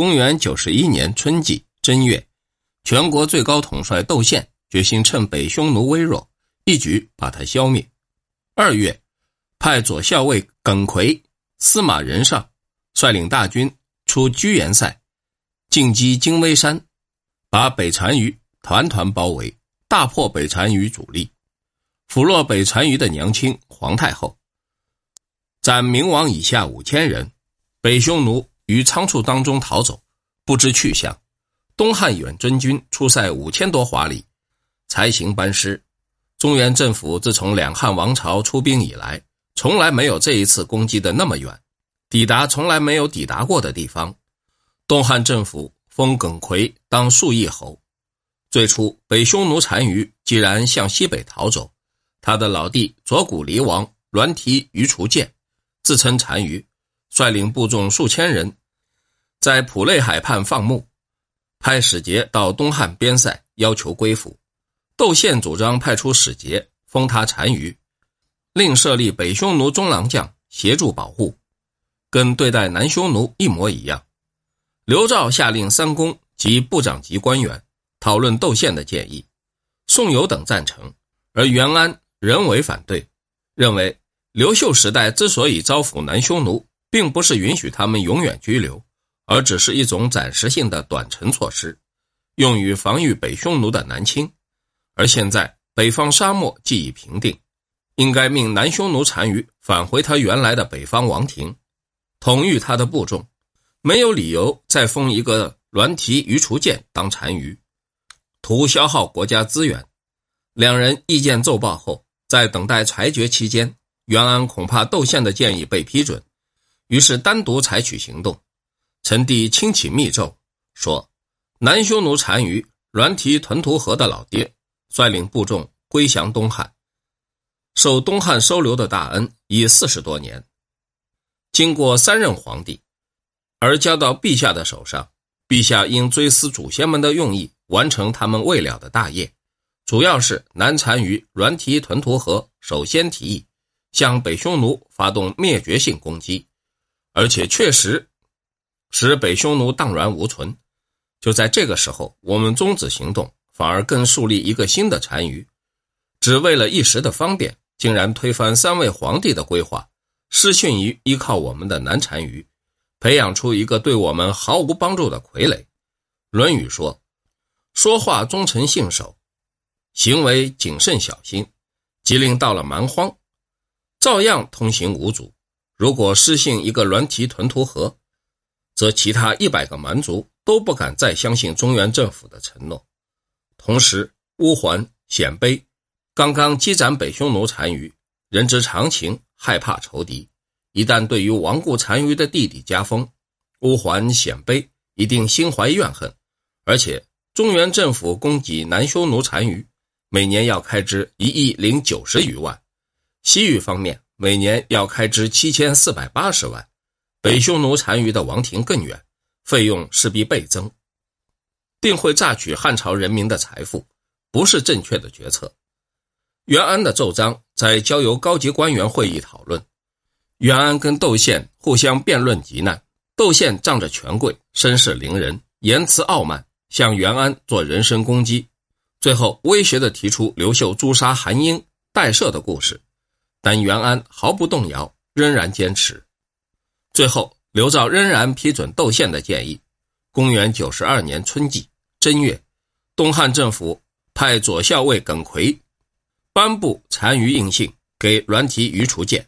公元九十一年春季正月，全国最高统帅窦宪决心趁北匈奴微弱，一举把他消灭。二月，派左校尉耿奎、司马仁上率领大军出居延塞，进击金微山，把北单于团团包围，大破北单于主力，俘落北单于的娘亲皇太后，斩明王以下五千人。北匈奴。于仓促当中逃走，不知去向。东汉远征军出塞五千多华里，才行班师。中原政府自从两汉王朝出兵以来，从来没有这一次攻击的那么远，抵达从来没有抵达过的地方。东汉政府封耿奎当数邑侯。最初，北匈奴单于既然向西北逃走，他的老弟左谷离王栾提于除建，自称单于，率领部众数千人。在普内海畔放牧，派使节到东汉边塞要求归附。窦宪主张派出使节封他单于，另设立北匈奴中郎将协助保护，跟对待南匈奴一模一样。刘肇下令三公及部长级官员讨论窦宪的建议，宋友等赞成，而袁安仍为反对，认为刘秀时代之所以招抚南匈奴，并不是允许他们永远居留。而只是一种暂时性的短程措施，用于防御北匈奴的南侵。而现在北方沙漠既已平定，应该命南匈奴单于返回他原来的北方王庭，统御他的部众，没有理由再封一个栾提于除建当单于，图消耗国家资源。两人意见奏报后，在等待裁决期间，袁安恐怕窦宪的建议被批准，于是单独采取行动。陈帝亲启密奏，说：“南匈奴单于栾提屯屠河的老爹，率领部众归降东汉，受东汉收留的大恩已四十多年。经过三任皇帝，而交到陛下的手上，陛下应追思祖先们的用意，完成他们未了的大业。主要是南单于栾提屯屠河首先提议向北匈奴发动灭绝性攻击，而且确实。”使北匈奴荡然无存，就在这个时候，我们终止行动，反而更树立一个新的单于，只为了一时的方便，竟然推翻三位皇帝的规划，失信于依靠我们的南单于，培养出一个对我们毫无帮助的傀儡。《论语》说：“说话忠诚信守，行为谨慎小心。”吉林到了蛮荒，照样通行无阻。如果失信一个栾提屯屠河，则其他一百个蛮族都不敢再相信中原政府的承诺。同时，乌桓、鲜卑刚刚击斩北匈奴单于，人之常情，害怕仇敌。一旦对于亡故单于的弟弟加封，乌桓、鲜卑一定心怀怨恨。而且，中原政府供给南匈奴单于，每年要开支一亿零九十余万；西域方面，每年要开支七千四百八十万。北匈奴单于的王庭更远，费用势必倍增，定会榨取汉朝人民的财富，不是正确的决策。袁安的奏章在交由高级官员会议讨论，袁安跟窦宪互相辩论极难。窦宪仗着权贵，声势凌人，言辞傲慢，向袁安做人身攻击，最后威胁地提出刘秀诛杀韩英、代赦的故事，但袁安毫不动摇，仍然坚持。最后，刘肇仍然批准窦宪的建议。公元九十二年春季正月，东汉政府派左校尉耿奎颁布单于印信给栾提于除建，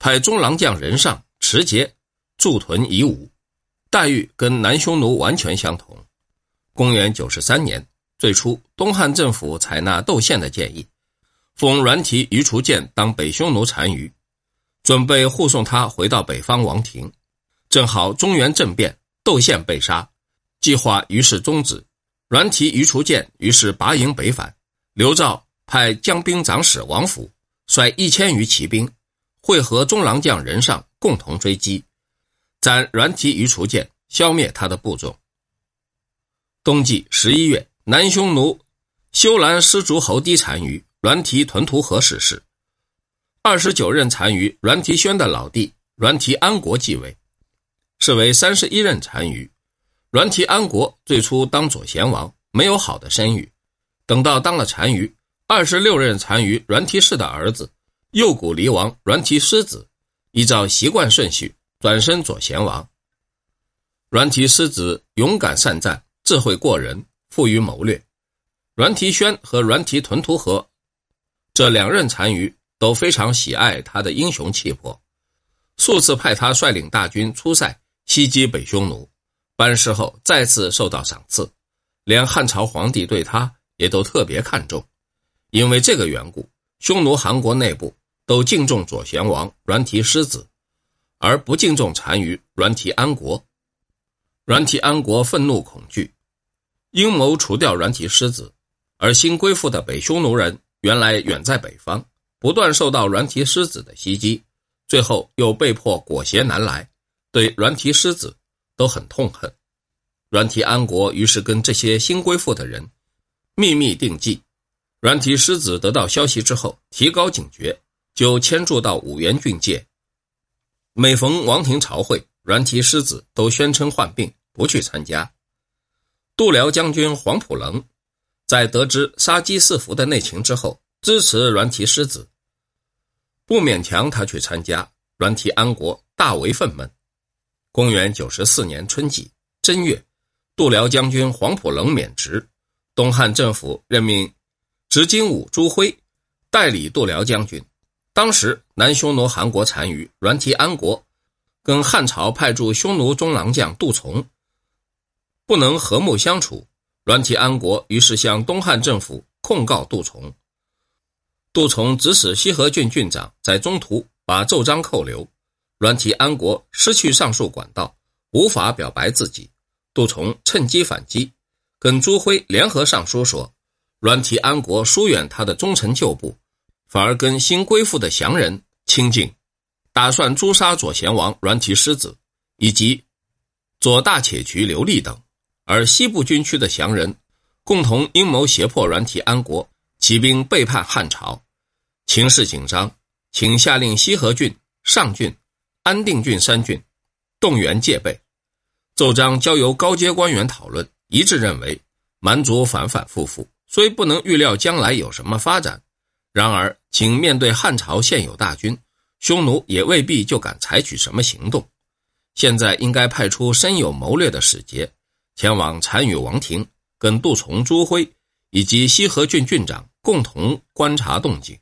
派中郎将任上持节驻屯夷吾，待遇跟南匈奴完全相同。公元九十三年，最初东汉政府采纳窦宪的建议，封栾提于除建当北匈奴单于。准备护送他回到北方王庭，正好中原政变，窦宪被杀，计划于是终止。栾提于除建于是拔营北返。刘肇派将兵长史王府率一千余骑兵，会合中郎将任上，共同追击，斩栾提于除建，消灭他的部众。冬季十一月，南匈奴修兰失足侯低单于栾提屯屠河逝世。二十九任单于阮提宣的老弟阮提安国继位，是为三十一任单于。阮提安国最初当左贤王，没有好的声誉。等到当了单于，二十六任单于阮提氏的儿子右谷离王阮提师子，依照习惯顺序转身左贤王。阮提师子勇敢善战，智慧过人，富于谋略。阮提宣和阮提屯屠和这两任单于都非常喜爱他的英雄气魄，数次派他率领大军出塞袭击北匈奴。办事后再次受到赏赐，连汉朝皇帝对他也都特别看重。因为这个缘故，匈奴韩国内部都敬重左贤王阮提师子，而不敬重单于阮提安国。阮提安国愤怒恐惧，阴谋除掉阮提师子。而新归附的北匈奴人原来远在北方，不断受到阮提师子的袭击，最后又被迫裹挟南来，对阮提师子。都很痛恨，阮提安国于是跟这些新归附的人秘密定计。阮提师子得到消息之后，提高警觉，就迁住到五原郡界。每逢王庭朝会，阮提师子都宣称患病，不去参加。度辽将军黄埔棱在得知杀鸡四伏的内情之后，支持阮提师子，不勉强他去参加。阮提安国大为愤懑。公元九十四年春季正月，度辽将军黄埔冷免职，东汉政府任命执金吾朱辉代理度辽将军。当时南匈奴韩国单于阮提安国跟汉朝派驻匈奴中郎将杜从不能和睦相处，阮提安国于是向东汉政府控告杜从。杜从指使西河郡郡长在中途把奏章扣留。阮提安国失去上述管道，无法表白自己。杜从趁机反击，跟朱辉联合上书说，阮提安国疏远他的忠臣旧部，反而跟新归附的降人亲近，打算诛杀左贤王阮提师子以及左大且渠刘立等。而西部军区的降人共同阴谋胁迫阮提安国骑兵背叛汉朝，情势紧张，请下令西河郡、上郡。安定郡三郡动员戒备，奏章交由高阶官员讨论，一致认为蛮族反反复复，虽不能预料将来有什么发展，然而仅面对汉朝现有大军，匈奴也未必就敢采取什么行动。现在应该派出深有谋略的使节，前往单于王庭，跟杜从、朱辉以及西河郡郡长共同观察动静。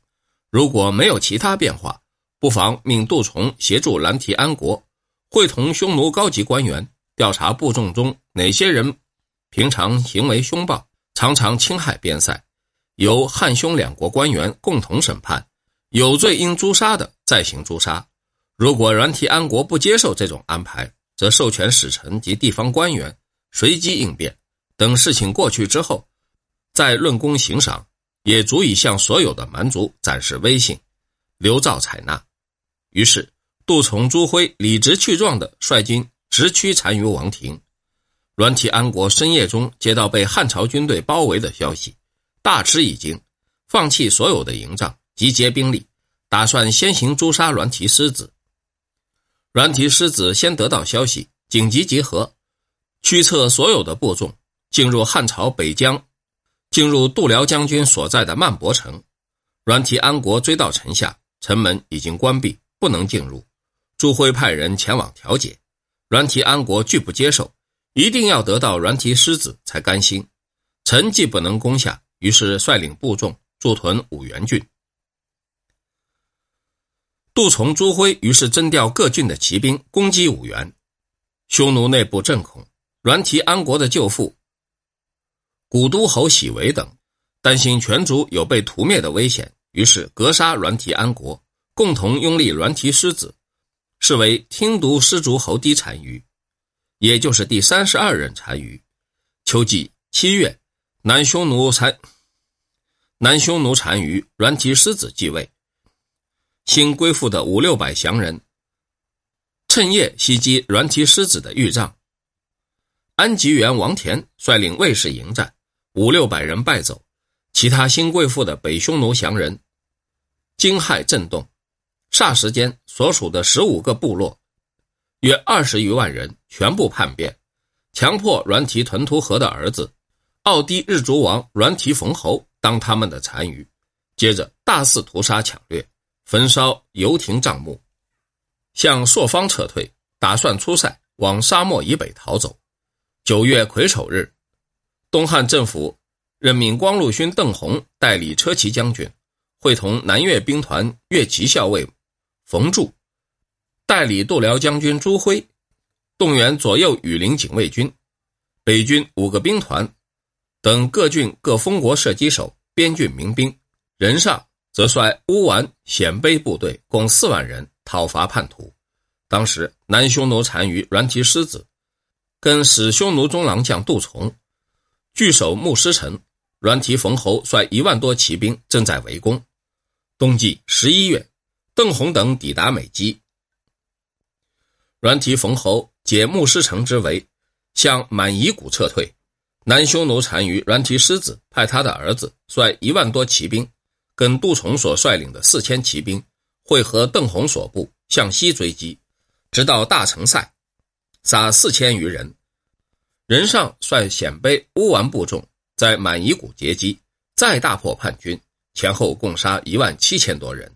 如果没有其他变化，不妨命杜从协助兰提安国，会同匈奴高级官员调查部众中哪些人平常行为凶暴，常常侵害边塞，由汉匈两国官员共同审判，有罪应诛杀的再行诛杀。如果阮提安国不接受这种安排，则授权使臣及地方官员随机应变，等事情过去之后，在论功行赏，也足以向所有的蛮族展示威信。刘肇采纳。于是，杜从、朱辉理直气壮地率军直驱单于王庭。阮提安国深夜中接到被汉朝军队包围的消息，大吃一惊，放弃所有的营帐，集结兵力，打算先行诛杀阮提师子。阮提师子先得到消息，紧急集合，驱策所有的部众进入汉朝北疆，进入度辽将军所在的曼博城。阮提安国追到城下，城门已经关闭。不能进入，朱辉派人前往调解，阮提安国拒不接受，一定要得到阮提师子才甘心。陈既不能攻下，于是率领部众驻屯五原郡。杜从、朱辉于是征调各郡的骑兵攻击五原。匈奴内部震恐，阮提安国的舅父古都侯喜为等担心全族有被屠灭的危险，于是格杀阮提安国。共同拥立栾提师子，是为听读师族侯低单于，也就是第三十二任单于。秋季七月，南匈奴单南匈奴单于栾提师子继位，新归附的五六百降人趁夜袭击栾提师子的御帐。安吉元王田率领卫士迎战，五六百人败走，其他新贵妇的北匈奴降人惊骇震动。霎时间，所属的十五个部落，约二十余万人全部叛变，强迫阮提屯屠和的儿子奥迪日族王阮提冯侯当他们的单于，接着大肆屠杀抢掠，焚烧游亭帐幕，向朔方撤退，打算出塞往沙漠以北逃走。九月癸丑日，东汉政府任命光禄勋邓弘代理车骑将军，会同南越兵团越骑校尉冯柱代理度辽将军朱辉。动员左右羽林警卫军、北军五个兵团等各郡各封国射击手、边郡民兵，任上则率乌丸鲜卑部队共四万人讨伐叛徒。当时南匈奴单于阮提狮子跟使匈奴中郎将杜从据守牧师城，阮提冯侯率一万多骑兵正在围攻。冬季十一月，邓弘等抵达美姬，阮提冯侯。解牧师城之围，向满夷谷撤退。南匈奴单于阮提狮子派他的儿子率一万多骑兵，跟杜崇所率领的四千骑兵会合邓弘所部向西追击，直到大城塞，杀四千余人。任上率鲜卑乌丸部众在满夷谷截击，再大破叛军，前后共杀一万七千多人。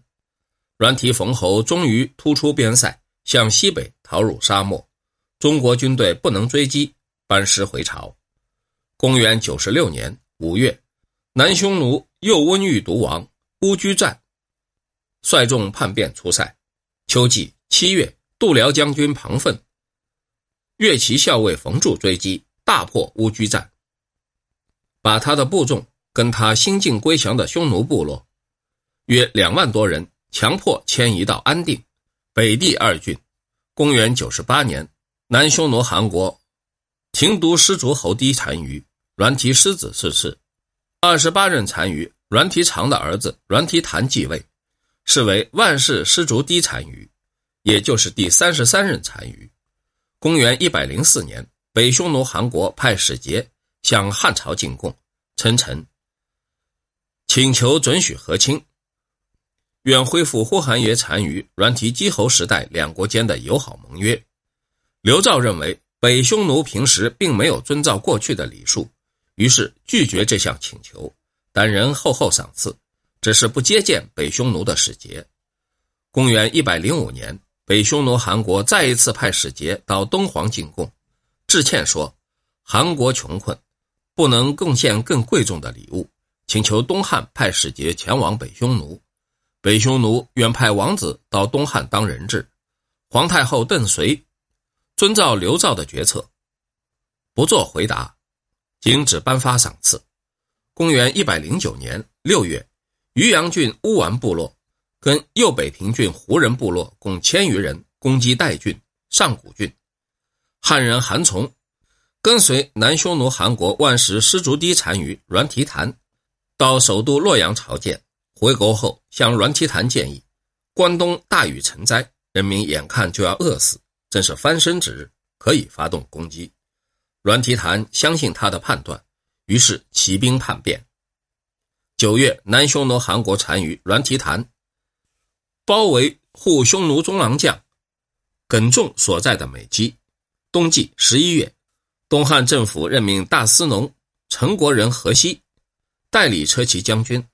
阮提冯侯终于突出边塞，向西北逃入沙漠。中国军队不能追击，班师回朝。公元九十六年五月，南匈奴右温玉毒王乌居赞率众叛变出塞。秋季七月，度辽将军庞奋、越骑校尉冯柱追击，大破乌居战，把他的部众跟他新晋归降的匈奴部落约两万多人强迫迁移到安定、北地二郡。公元九十八年。南匈奴汗国廷都失族侯低单于阮提狮子逝世，二十八任单于阮提长的儿子阮提谭继位，是为万世失族低单于，也就是第三十三任单于。公元一百零四年，北匈奴汗国派使节向汉朝进贡，称臣，请求准许和亲，愿恢复呼韩邪单于阮提姬侯时代两国间的友好盟约。刘肇认为北匈奴平时并没有遵照过去的礼数，于是拒绝这项请求，但仍厚厚赏赐，只是不接见北匈奴的使节。公元一百零五年，北匈奴韩国再一次派使节到东皇进贡，致歉说韩国穷困，不能贡献更贵重的礼物，请求东汉派使节前往北匈奴。北匈奴愿派王子到东汉当人质。皇太后邓绥。遵照刘肇的决策，不做回答，仅只颁发赏赐。公元一百零九年六月，渔阳郡乌丸部落跟右北平郡胡人部落共千余人攻击代郡、上古郡。汉人韩从跟随南匈奴韩国万石失足低单于阮提谭到首都洛阳朝见，回国后向阮提谭建议：关东大雨成灾，人民眼看就要饿死。正是翻身之日，可以发动攻击。阮提谭相信他的判断，于是起兵叛变。九月，南匈奴韩国单于阮提谭包围护匈奴中郎将耿仲所在的美姬。冬季十一月，东汉政府任命大司农陈国人何西代理车骑将军，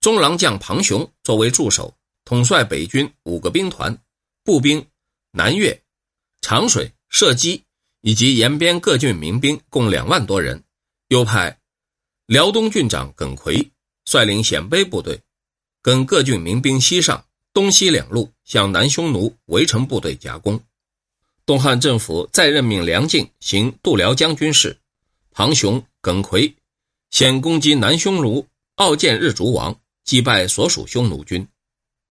中郎将庞雄作为助手，统帅北军五个兵团，步兵南越。长水、射击以及延边各郡民兵共两万多人，又派辽东郡长耿奎率领鲜卑部队，跟各郡民兵西上，东西两路向南匈奴围城部队夹攻。东汉政府再任命梁敬行度辽将军事，庞雄、耿奎先攻击南匈奴傲见日族王，击败所属匈奴军。